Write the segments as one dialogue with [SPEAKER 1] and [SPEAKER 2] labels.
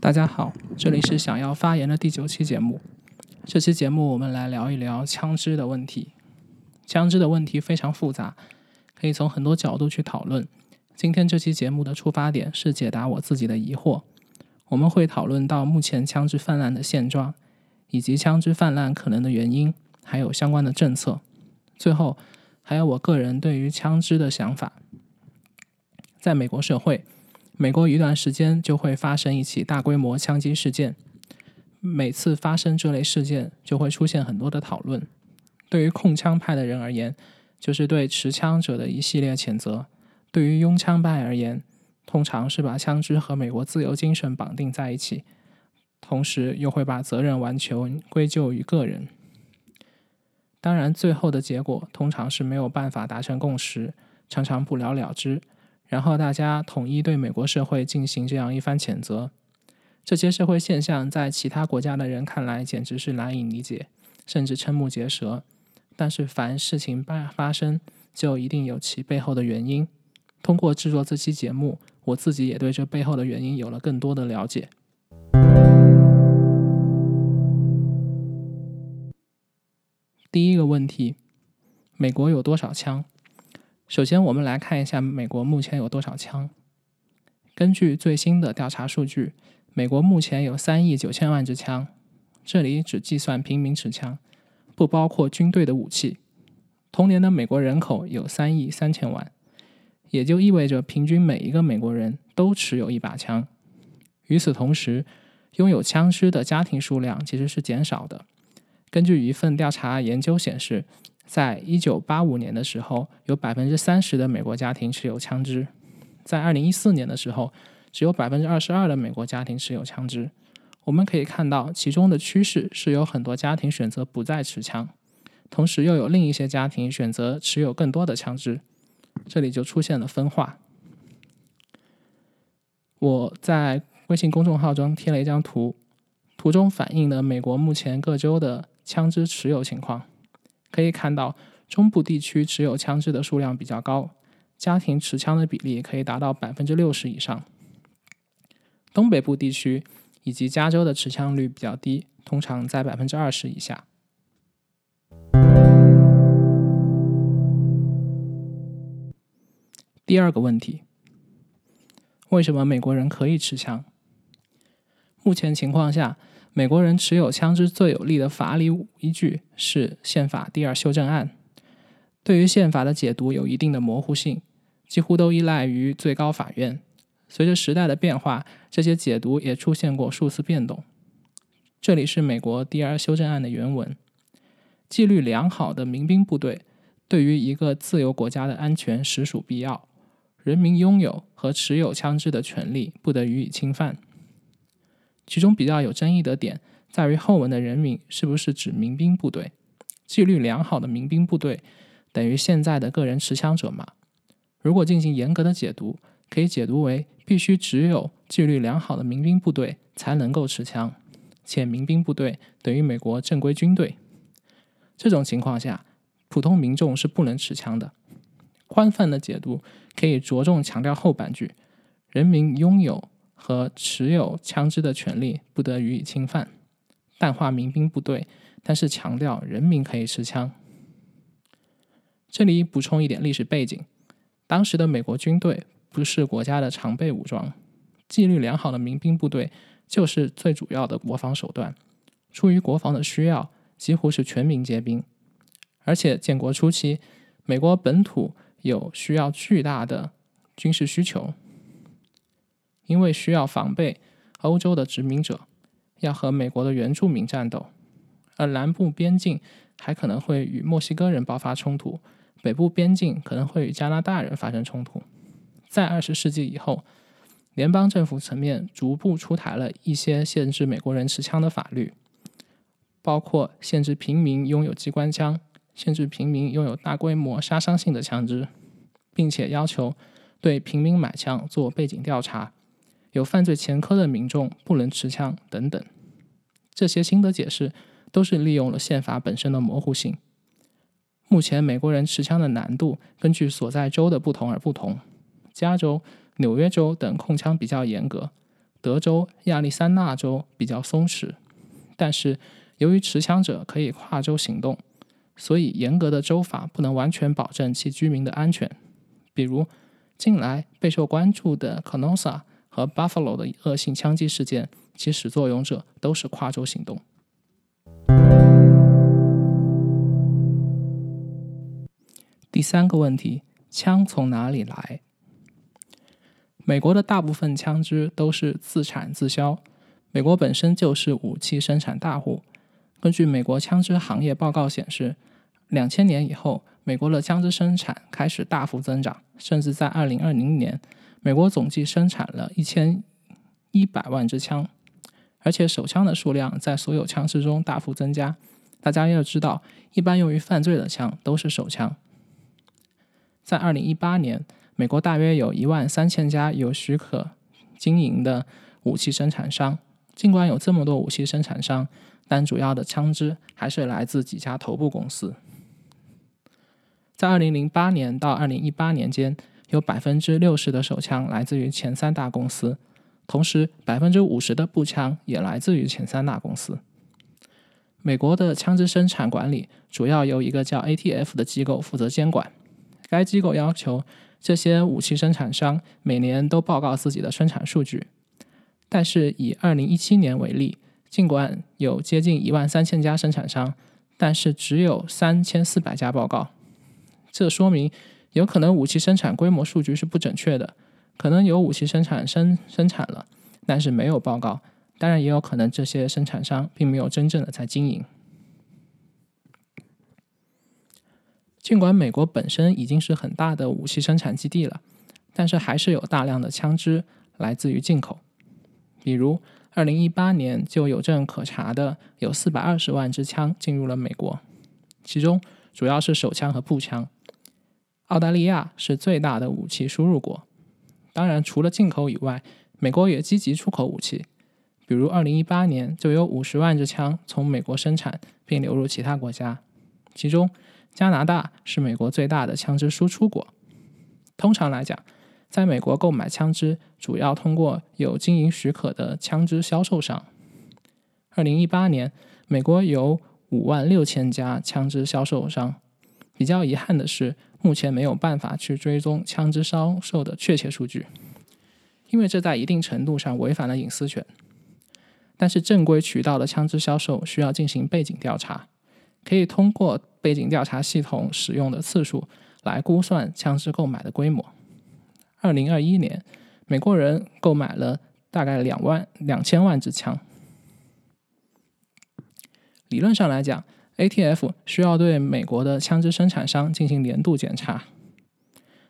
[SPEAKER 1] 大家好，这里是想要发言的第九期节目。这期节目我们来聊一聊枪支的问题。枪支的问题非常复杂，可以从很多角度去讨论。今天这期节目的出发点是解答我自己的疑惑。我们会讨论到目前枪支泛滥的现状，以及枪支泛滥可能的原因，还有相关的政策。最后，还有我个人对于枪支的想法。在美国社会。美国一段时间就会发生一起大规模枪击事件，每次发生这类事件就会出现很多的讨论。对于控枪派的人而言，就是对持枪者的一系列谴责；对于拥枪派而言，通常是把枪支和美国自由精神绑定在一起，同时又会把责任完全归咎于个人。当然，最后的结果通常是没有办法达成共识，常常不了了之。然后大家统一对美国社会进行这样一番谴责，这些社会现象在其他国家的人看来简直是难以理解，甚至瞠目结舌。但是凡事情发发生，就一定有其背后的原因。通过制作这期节目，我自己也对这背后的原因有了更多的了解。第一个问题：美国有多少枪？首先，我们来看一下美国目前有多少枪。根据最新的调查数据，美国目前有三亿九千万支枪，这里只计算平民持枪，不包括军队的武器。同年的美国人口有三亿三千万，也就意味着平均每一个美国人都持有一把枪。与此同时，拥有枪支的家庭数量其实是减少的。根据一份调查研究显示。在一九八五年的时候，有百分之三十的美国家庭持有枪支；在二零一四年的时候，只有百分之二十二的美国家庭持有枪支。我们可以看到，其中的趋势是有很多家庭选择不再持枪，同时又有另一些家庭选择持有更多的枪支，这里就出现了分化。我在微信公众号中贴了一张图，图中反映了美国目前各州的枪支持有情况。可以看到，中部地区持有枪支的数量比较高，家庭持枪的比例可以达到百分之六十以上。东北部地区以及加州的持枪率比较低，通常在百分之二十以下。第二个问题，为什么美国人可以持枪？目前情况下。美国人持有枪支最有力的法理依据是宪法第二修正案。对于宪法的解读有一定的模糊性，几乎都依赖于最高法院。随着时代的变化，这些解读也出现过数次变动。这里是美国第二修正案的原文：纪律良好的民兵部队对于一个自由国家的安全实属必要，人民拥有和持有枪支的权利不得予以侵犯。其中比较有争议的点在于后文的人民是不是指民兵部队？纪律良好的民兵部队等于现在的个人持枪者吗？如果进行严格的解读，可以解读为必须只有纪律良好的民兵部队才能够持枪，且民兵部队等于美国正规军队。这种情况下，普通民众是不能持枪的。宽泛的解读可以着重强调后半句：人民拥有。和持有枪支的权利不得予以侵犯，淡化民兵部队，但是强调人民可以持枪。这里补充一点历史背景：当时的美国军队不是国家的常备武装，纪律良好的民兵部队就是最主要的国防手段。出于国防的需要，几乎是全民皆兵。而且建国初期，美国本土有需要巨大的军事需求。因为需要防备欧洲的殖民者，要和美国的原住民战斗，而南部边境还可能会与墨西哥人爆发冲突，北部边境可能会与加拿大人发生冲突。在二十世纪以后，联邦政府层面逐步出台了一些限制美国人持枪的法律，包括限制平民拥有机关枪，限制平民拥有大规模杀伤性的枪支，并且要求对平民买枪做背景调查。有犯罪前科的民众不能持枪等等。这些新的解释都是利用了宪法本身的模糊性。目前美国人持枪的难度根据所在州的不同而不同。加州纽约州等控枪比较严格德州亚利桑那州比较松弛。但是由于持枪者可以跨州行动所以严格的州法不能完全保证其居民的安全。比如近来备受关注的 konosa 和 buffalo 的恶性枪击事件其始作俑者都是跨州行动。第三个问题枪从哪里来？美国的大部分枪支都是自产自销美国本身就是武器生产大户。根据美国枪支行业报告显示两千年以后美国的枪支生产开始大幅增长甚至在二零二零年美国总计生产了一千一百万支枪而且手枪的数量在所有枪支中大幅增加。大家要知道一般用于犯罪的枪都是手枪。在二零一八年美国大约有一万三千家有许可经营的武器生产商。尽管有这么多武器生产商但主要的枪支还是来自几家头部公司。在二零零八年到二零一八年间有百分之六十的手枪来自于前三大公司同时百分之五十的步枪也来自于前三大公司。美国的枪支生产管理主要由一个叫 atf 的机构负责监管。该机构要求这些武器生产商每年都报告自己的生产数据。但是以二零一七年为例尽管有接近一万三千家生产商但是只有三千四百家报告。这说明有可能武器生产规模数据是不准确的可能有武器生产生生产了但是没有报告当然也有可能这些生产商并没有真正的在经营。尽管美国本身已经是很大的武器生产基地了但是还是有大量的枪支来自于进口。比如二零一八年就有证可查的有四百二十万支枪进入了美国其中主要是手枪和步枪。澳大利亚是最大的武器输入国。当然，除了进口以外，美国也积极出口武器，比如2018年就有50万支枪从美国生产并流入其他国家，其中加拿大是美国最大的枪支输出国。通常来讲，在美国购买枪支主要通过有经营许可的枪支销售商。2018年，美国有5万6千家枪支销售商。比较遗憾的是，目前没有办法去追踪枪支销售的确切数据。因为这在一定程度上违反了隐私权。但是正规渠道的枪支销售需要进行背景调查可以通过背景调查系统使用的次数来估算枪支购买的规模。二零二一年美国人购买了大概两万两千万支枪。理论上来讲 atf 需要对美国的枪支生产商进行年度检查。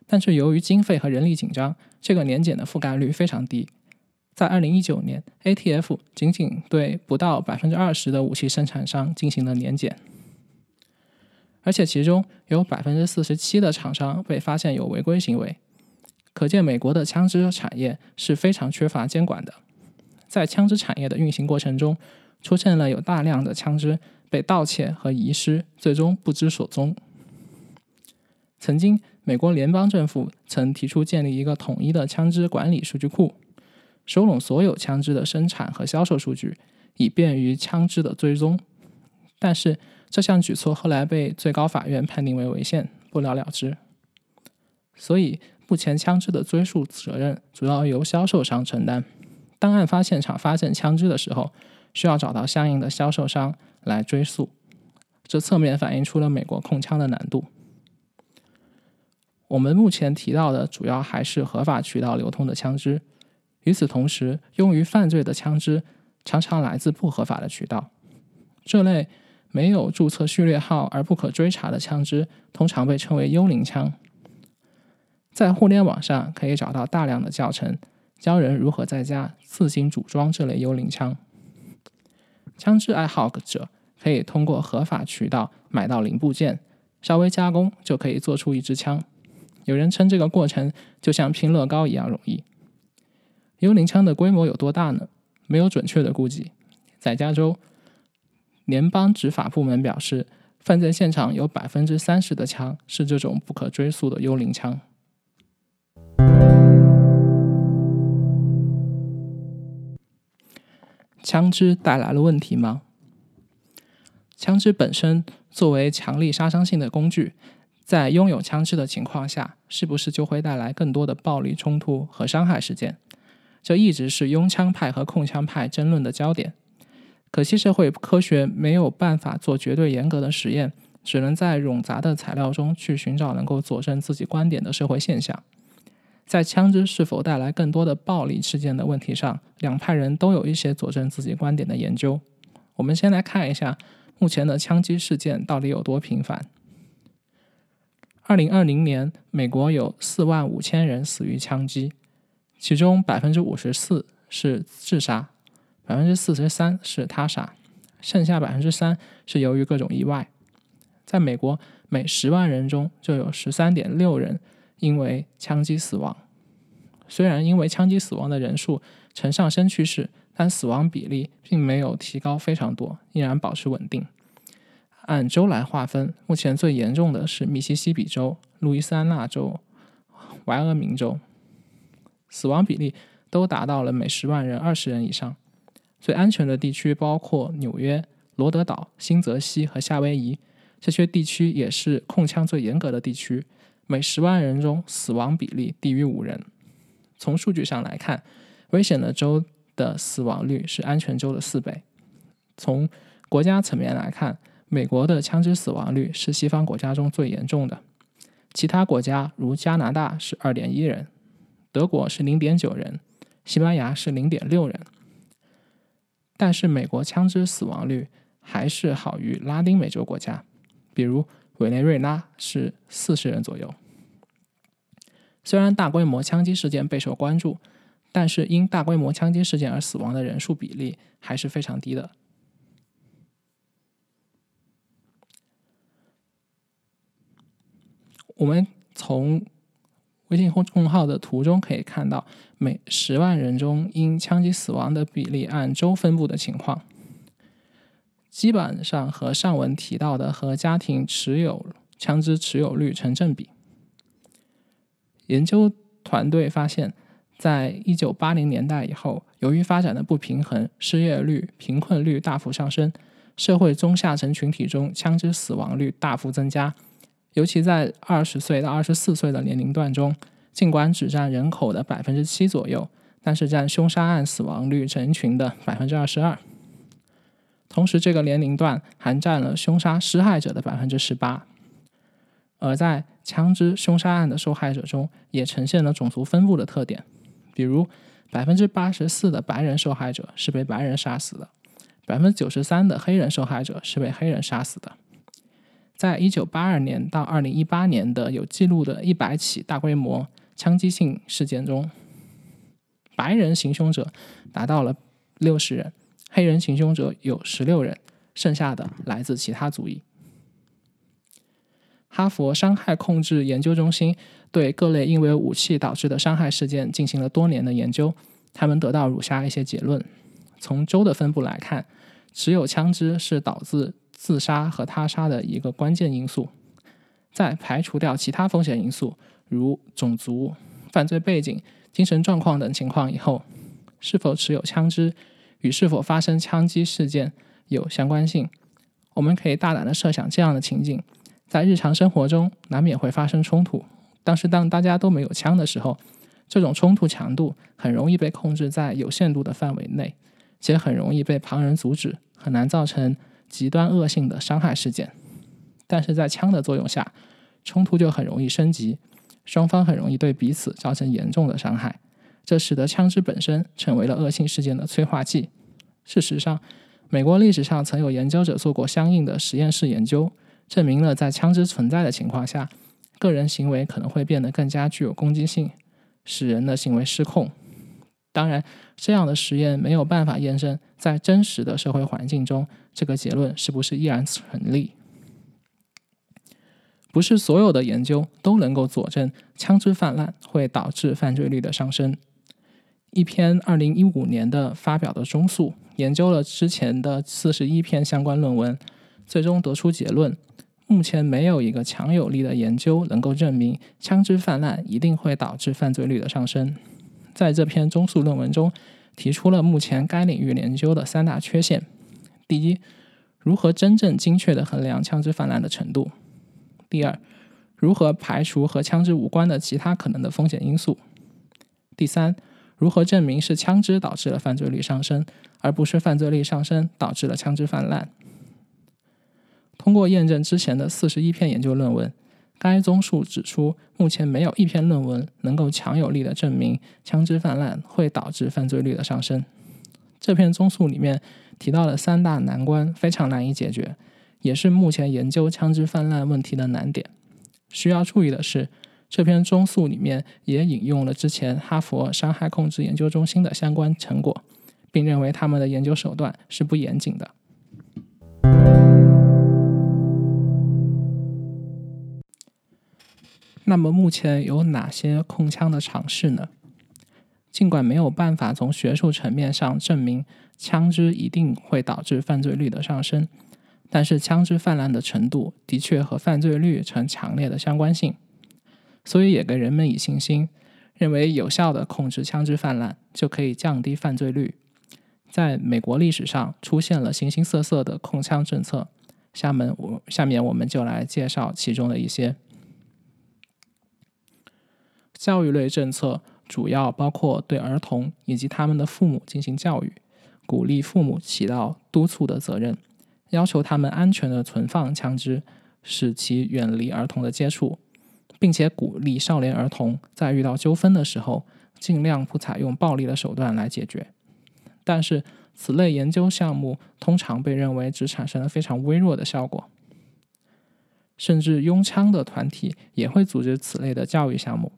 [SPEAKER 1] 但是由于经费和人力紧张这个年检的覆盖率非常低。在二零一九年 atf 仅仅对不到百分之二十的武器生产商进行了年检。而且其中有百分之四十七的厂商被发现有违规行为可见美国的枪支产业是非常缺乏监管的。在枪支产业的运行过程中出现了有大量的枪支被盗窃和遗失最终不知所踪。曾经美国联邦政府曾提出建立一个统一的枪支管理数据库收拢所有枪支的生产和销售数据以便于枪支的追踪。但是这项举措后来被最高法院判定为违宪不了了之。所以目前枪支的追溯责任主要由销售商承担。当案发现场发现枪支的时候需要找到相应的销售商来追溯。这侧面反映出了美国控枪的难度。我们目前提到的主要还是合法渠道流通的枪支。与此同时用于犯罪的枪支常常来自不合法的渠道。这类没有注册序列号而不可追查的枪支通常被称为幽灵枪。在互联网上可以找到大量的教程教人如何在家自行组装这类幽灵枪。枪支爱好者可以通过合法渠道买到零部件稍微加工就可以做出一支枪。有人称这个过程就像拼乐高一样容易。幽灵枪的规模有多大呢？没有准确的估计。在加州联邦执法部门表示犯罪现场有百分之三十的枪是这种不可追溯的幽灵枪。枪支带来了问题吗？枪支本身作为强力杀伤性的工具，在拥有枪支的情况下，是不是就会带来更多的暴力冲突和伤害事件？这一直是拥枪派和控枪派争论的焦点。可惜社会科学没有办法做绝对严格的实验，只能在冗杂的材料中去寻找能够佐证自己观点的社会现象。在枪支是否带来更多的暴力事件的问题上，两派人都有一些佐证自己观点的研究。我们先来看一下目前的枪击事件到底有多频繁。二零二零年，美国有四万五千人死于枪击，其中百分之五十四是自杀，百分之四十三是他杀，剩下百分之三是由于各种意外。在美国，每十万人中就有十三点六人。因为枪击死亡，虽然因为枪击死亡的人数呈上升趋势，但死亡比例并没有提高非常多，依然保持稳定。按州来划分，目前最严重的是密西西比州、路易斯安那州、怀俄明州，死亡比例都达到了每十万人二十人以上。最安全的地区包括纽约、罗德岛、新泽西和夏威夷，这些地区也是控枪最严格的地区。每十万人中死亡比例低于五人。从数据上来看，危险的州的死亡率是安全州的四倍。从国家层面来看，美国的枪支死亡率是西方国家中最严重的。其他国家如加拿大是二点一人，德国是零点九人，西班牙是零点六人。但是美国枪支死亡率还是好于拉丁美洲国家，比如。委内瑞拉是四十人左右。虽然大规模枪击事件备受关注，但是因大规模枪击事件而死亡的人数比例还是非常低的。我们从微信公众号的图中可以看到，每十万人中因枪击死亡的比例按州分布的情况。基本上和上文提到的和家庭持有枪支持有率成正比。研究团队发现，在一九八零年代以后，由于发展的不平衡，失业率、贫困率大幅上升，社会中下层群体中枪支死亡率大幅增加。尤其在二十岁到二十四岁的年龄段中，尽管只占人口的百分之七左右，但是占凶杀案死亡率人群的百分之二十二。同时，这个年龄段还占了凶杀施害者的百分之十八，而在枪支凶杀案的受害者中，也呈现了种族分布的特点。比如，百分之八十四的白人受害者是被白人杀死的，百分之九十三的黑人受害者是被黑人杀死的。在一九八二年到二零一八年的有记录的一百起大规模枪击性事件中，白人行凶者达到了六十人。黑人行凶者有十六人，剩下的来自其他族裔。哈佛伤害控制研究中心对各类因为武器导致的伤害事件进行了多年的研究，他们得到如下一些结论：从州的分布来看，持有枪支是导致自杀和他杀的一个关键因素。在排除掉其他风险因素，如种族、犯罪背景、精神状况等情况以后，是否持有枪支？与是否发生枪击事件有相关性，我们可以大胆的设想这样的情景：在日常生活中难免会发生冲突，但是当大家都没有枪的时候，这种冲突强度很容易被控制在有限度的范围内，且很容易被旁人阻止，很难造成极端恶性的伤害事件。但是在枪的作用下，冲突就很容易升级，双方很容易对彼此造成严重的伤害。这使得枪支本身成为了恶性事件的催化剂。事实上，美国历史上曾有研究者做过相应的实验室研究，证明了在枪支存在的情况下，个人行为可能会变得更加具有攻击性，使人的行为失控。当然，这样的实验没有办法验证在真实的社会环境中这个结论是不是依然成立。不是所有的研究都能够佐证枪支泛滥会导致犯罪率的上升。一篇二零一五年的发表的中速研究了之前的四十一篇相关论文，最终得出结论：目前没有一个强有力的研究能够证明枪支泛滥一定会导致犯罪率的上升。在这篇中速论文中，提出了目前该领域研究的三大缺陷：第一，如何真正精确地衡量枪支泛滥的程度；第二，如何排除和枪支无关的其他可能的风险因素；第三，如何证明是枪支导致了犯罪率上升，而不是犯罪率上升导致了枪支泛滥？通过验证之前的四十一篇研究论文。该综述指出，目前没有一篇论文能够强有力的证明枪支泛滥会导致犯罪率的上升。这篇综述里面提到了三大难关，非常难以解决，也是目前研究枪支泛滥问题的难点。需要注意的是，这篇综述里面也引用了之前哈佛伤害控制研究中心的相关成果，并认为他们的研究手段是不严谨的。那么目前有哪些控枪的尝试呢？尽管没有办法从学术层面上证明枪支一定会导致犯罪率的上升，但是枪支泛滥的程度的确和犯罪率呈强烈的相关性，所以也给人们以信心，认为有效的控制枪支泛滥就可以降低犯罪率。在美国历史上出现了形形色色的控枪政策，下面我下面我们就来介绍其中的一些。教育类政策主要包括对儿童以及他们的父母进行教育，鼓励父母起到督促的责任，要求他们安全的存放枪支，使其远离儿童的接触，并且鼓励少年儿童在遇到纠纷的时候，尽量不采用暴力的手段来解决。但是，此类研究项目通常被认为只产生了非常微弱的效果，甚至拥枪的团体也会组织此类的教育项目。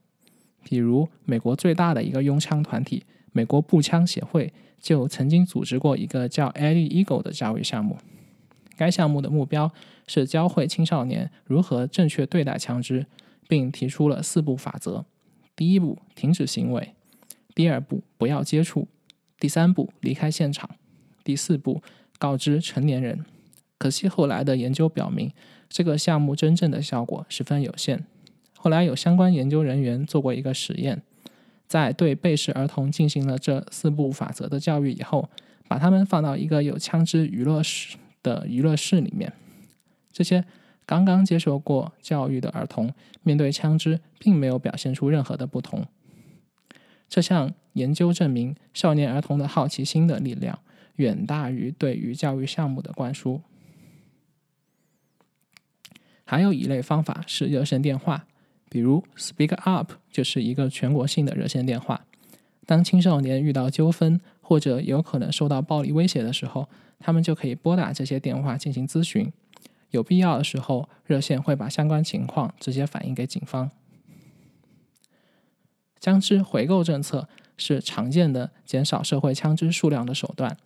[SPEAKER 1] 比如，美国最大的一个拥枪团体——美国步枪协会，就曾经组织过一个叫 “Eddie Eagle” 的教育项目。该项目的目标是教会青少年如何正确对待枪支，并提出了四步法则：第一步，停止行为；第二步，不要接触；第三步，离开现场；第四步，告知成年人。可惜，后来的研究表明，这个项目真正的效果十分有限。后来有相关研究人员做过一个实验，在对被试儿童进行了这四步法则的教育以后，把他们放到一个有枪支娱乐室的娱乐室里面。这些刚刚接受过教育的儿童面对枪支，并没有表现出任何的不同。这项研究证明，少年儿童的好奇心的力量远大于对于教育项目的灌输。还有一类方法是热线电话。比如，Speak Up 就是一个全国性的热线电话。当青少年遇到纠纷或者有可能受到暴力威胁的时候，他们就可以拨打这些电话进行咨询。有必要的时候，热线会把相关情况直接反映给警方。枪支回购政策是常见的减少社会枪支数量的手段，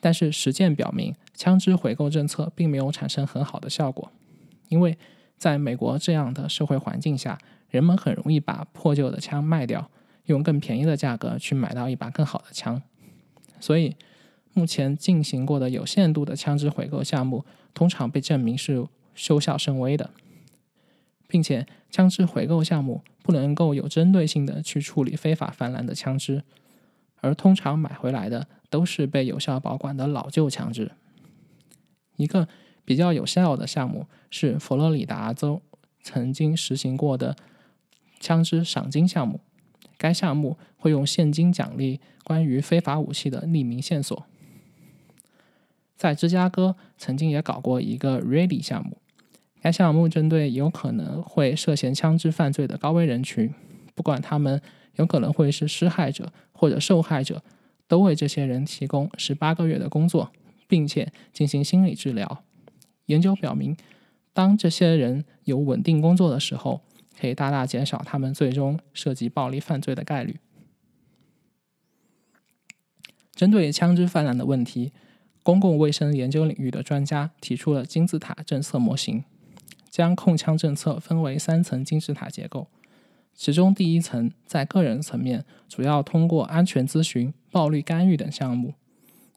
[SPEAKER 1] 但是实践表明，枪支回购政策并没有产生很好的效果，因为。在美国这样的社会环境下，人们很容易把破旧的枪卖掉，用更便宜的价格去买到一把更好的枪。所以，目前进行过的有限度的枪支回购项目，通常被证明是收效甚微的，并且枪支回购项目不能够有针对性的去处理非法泛滥的枪支，而通常买回来的都是被有效保管的老旧枪支。一个。比较有效的项目是佛罗里达州曾经实行过的枪支赏金项目。该项目会用现金奖励关于非法武器的匿名线索。在芝加哥曾经也搞过一个 Ready 项目。该项目针对有可能会涉嫌枪支犯罪的高危人群，不管他们有可能会是施害者或者受害者，都为这些人提供十八个月的工作，并且进行心理治疗。研究表明，当这些人有稳定工作的时候，可以大大减少他们最终涉及暴力犯罪的概率。针对枪支泛滥的问题，公共卫生研究领域的专家提出了金字塔政策模型，将控枪政策分为三层金字塔结构。其中第一层在个人层面，主要通过安全咨询、暴力干预等项目。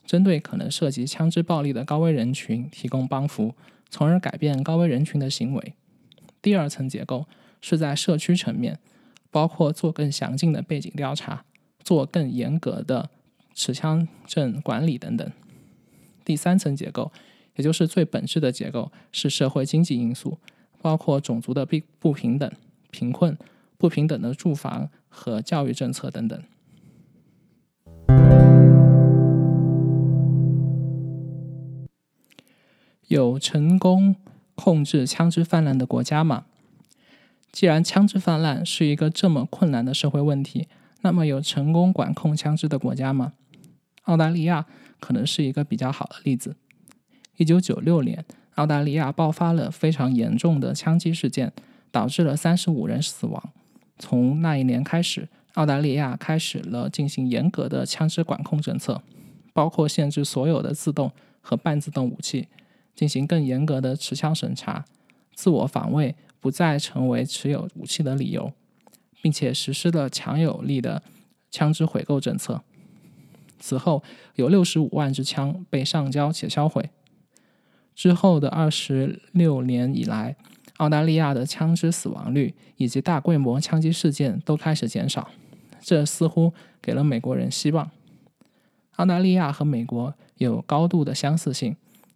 [SPEAKER 1] 针对可能涉及枪支暴力的高危人群提供帮扶，从而改变高危人群的行为。第二层结构是在社区层面，包括做更详尽的背景调查，做更严格的持枪证管理等等。第三层结构，也就是最本质的结构，是社会经济因素，包括种族的不不平等、贫困、不平等的住房和教育政策等等。有成功控制枪支泛滥的国家吗？既然枪支泛滥是一个这么困难的社会问题，那么有成功管控枪支的国家吗？澳大利亚可能是一个比较好的例子。一九九六年，澳大利亚爆发了非常严重的枪击事件，导致了三十五人死亡。从那一年开始，澳大利亚开始了进行严格的枪支管控政策，包括限制所有的自动和半自动武器。进行更严格的持枪审查，自我防卫不再成为持有武器的理由，并且实施了强有力的枪支回购政策。此后，有六十五万支枪被上交且销毁。之后的二十六年以来，澳大利亚的枪支死亡率以及大规模枪击事件都开始减少，这似乎给了美国人希望。澳大利亚和美国有高度的相似性。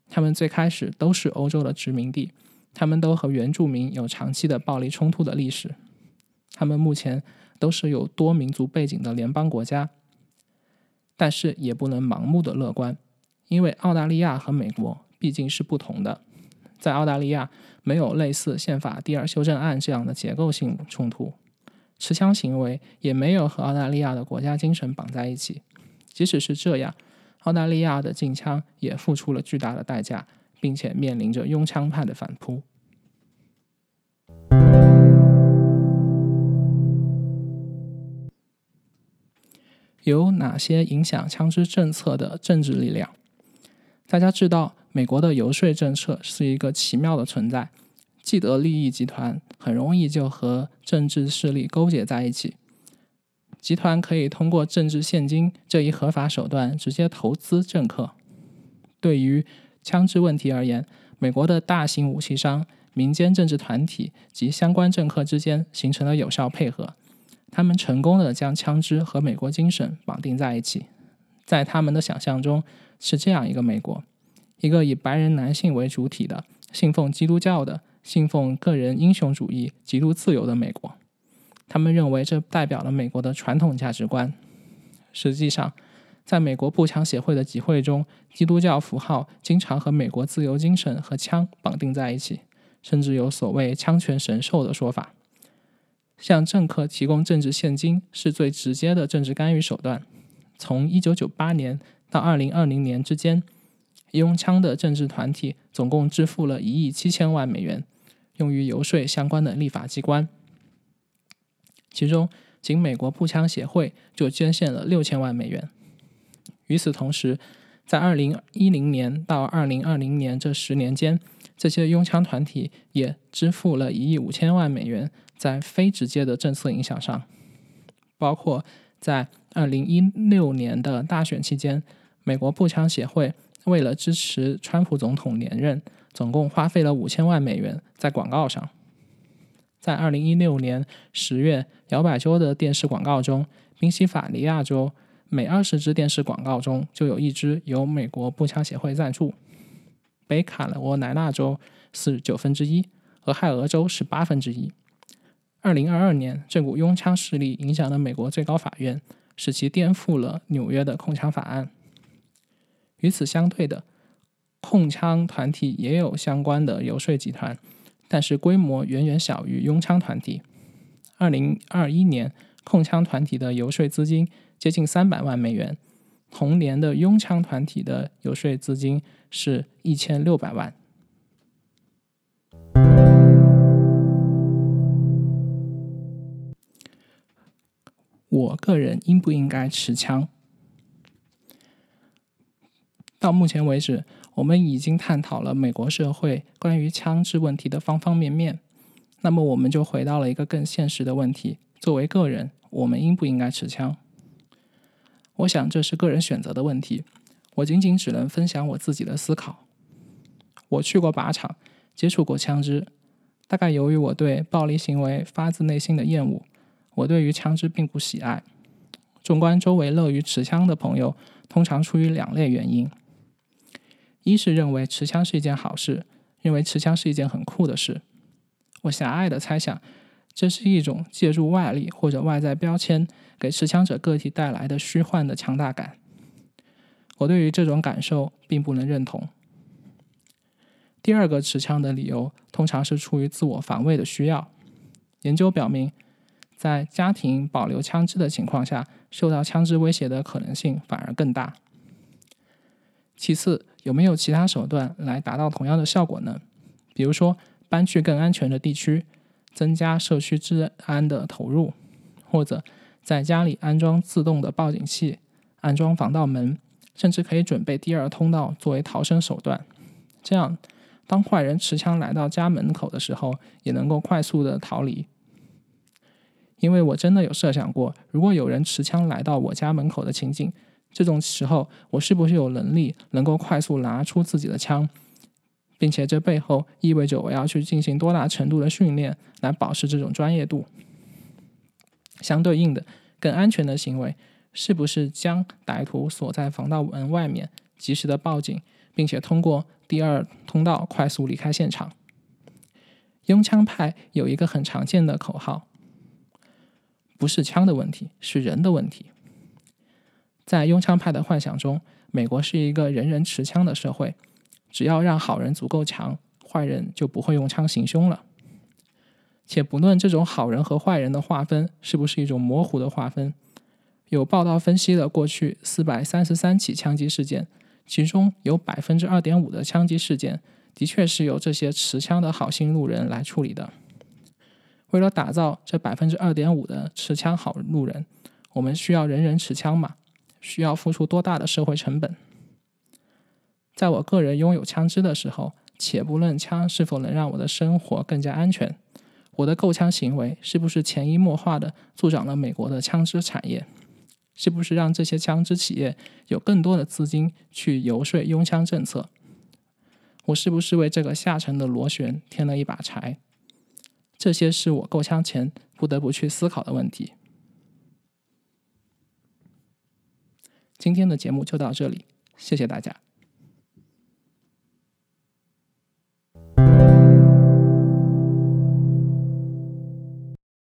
[SPEAKER 1] 他们最开始都是欧洲的殖民地，他们都和原住民有长期的暴力冲突的历史。他们目前都是有多民族背景的联邦国家，但是也不能盲目的乐观，因为澳大利亚和美国毕竟是不同的。在澳大利亚，没有类似宪法第二修正案这样的结构性冲突，持枪行为也没有和澳大利亚的国家精神绑在一起。即使是这样。澳大利亚的禁枪也付出了巨大的代价，并且面临着拥枪派的反扑。有哪些影响枪支政策的政治力量？大家知道，美国的游说政策是一个奇妙的存在，既得利益集团很容易就和政治势力勾结在一起。集团可以通过政治现金这一合法手段直接投资政客。对于枪支问题而言，美国的大型武器商、民间政治团体及相关政客之间形成了有效配合。他们成功的将枪支和美国精神绑定在一起。在他们的想象中，是这样一个美国：一个以白人男性为主体的、信奉基督教的、信奉个人英雄主义、极度自由的美国。他们认为这代表了美国的传统价值观。实际上，在美国步枪协会的集会中，基督教符号经常和美国自由精神和枪绑定在一起，甚至有所谓“枪权神授”的说法。向政客提供政治现金是最直接的政治干预手段。从1998年到2020年之间，拥枪的政治团体总共支付了一亿七千万美元，用于游说相关的立法机关。其中，仅美国步枪协会就捐献了六千万美元。与此同时，在二零一零年到二零二零年这十年间，这些拥枪团体也支付了一亿五千万美元在非直接的政策影响上，包括在二零一六年的大选期间，美国步枪协会为了支持川普总统连任，总共花费了五千万美元在广告上。在二零一六年十月，摇摆州的电视广告中，宾夕法尼亚州每二十支电视广告中就有一支由美国步枪协会赞助。北卡罗来纳州是九分之一，俄亥俄州是八分之一。二零二二年，这股拥枪势力影响了美国最高法院，使其颠覆了纽约的控枪法案。与此相对的，控枪团体也有相关的游说集团。但是规模远远小于拥枪团体。二零二一年，控枪团体的游说资金接近三百万美元，同年的拥枪团体的游说资金是一千六百万。我个人应不应该持枪？到目前为止。我们已经探讨了美国社会关于枪支问题的方方面面，那么我们就回到了一个更现实的问题：作为个人，我们应不应该持枪？我想这是个人选择的问题，我仅仅只能分享我自己的思考。我去过靶场，接触过枪支，大概由于我对暴力行为发自内心的厌恶，我对于枪支并不喜爱，纵观周围乐于持枪的朋友，通常出于两类原因：一是认为持枪是一件好事，认为持枪是一件很酷的事。我狭隘的猜想，这是一种借助外力或者外在标签给持枪者个体带来的虚幻的强大感。我对于这种感受并不能认同。第二个持枪的理由通常是出于自我防卫的需要。研究表明，在家庭保留枪支的情况下，受到枪支威胁的可能性反而更大。其次，有没有其他手段来达到同样的效果呢？比如说，搬去更安全的地区，增加社区治安的投入，或者在家里安装自动的报警器，安装防盗门。甚至可以准备第二通道作为逃生手段，这样当坏人持枪来到家门口的时候，也能够快速的逃离。因为我真的有设想过，如果有人持枪来到我家门口的情景，这种时候我是不是有能力能够快速拿出自己的枪，并且这背后意味着我要去进行多大程度的训练来保持这种专业度。相对应的，更安全的行为。是不是将歹徒锁在防盗门外面，及时的报警，并且通过第二通道快速离开现场？拥枪派有一个很常见的口号：不是枪的问题，是人的问题。在拥枪派的幻想中，美国是一个人人持枪的社会，只要让好人足够强，坏人就不会用枪行凶了。且不论这种好人和坏人的划分是不是一种模糊的划分。有报道分析了过去四百三十三起枪击事件，其中有百分之二点五的枪击事件的确是由这些持枪的好心路人来处理的。为了打造这百分之二点五的持枪好路人，我们需要人人持枪嘛？需要付出多大的社会成本？在我个人拥有枪支的时候，且不论枪是否能让我的生活更加安全，我的购枪行为是不是潜移默化的助长了美国的枪支产业？是不是让这些枪支企业有更多的资金去游说拥枪政策？我是不是为这个下沉的螺旋添了一把柴？这些是我购枪前不得不去思考的问题。今天的节目就到这里，谢谢大家。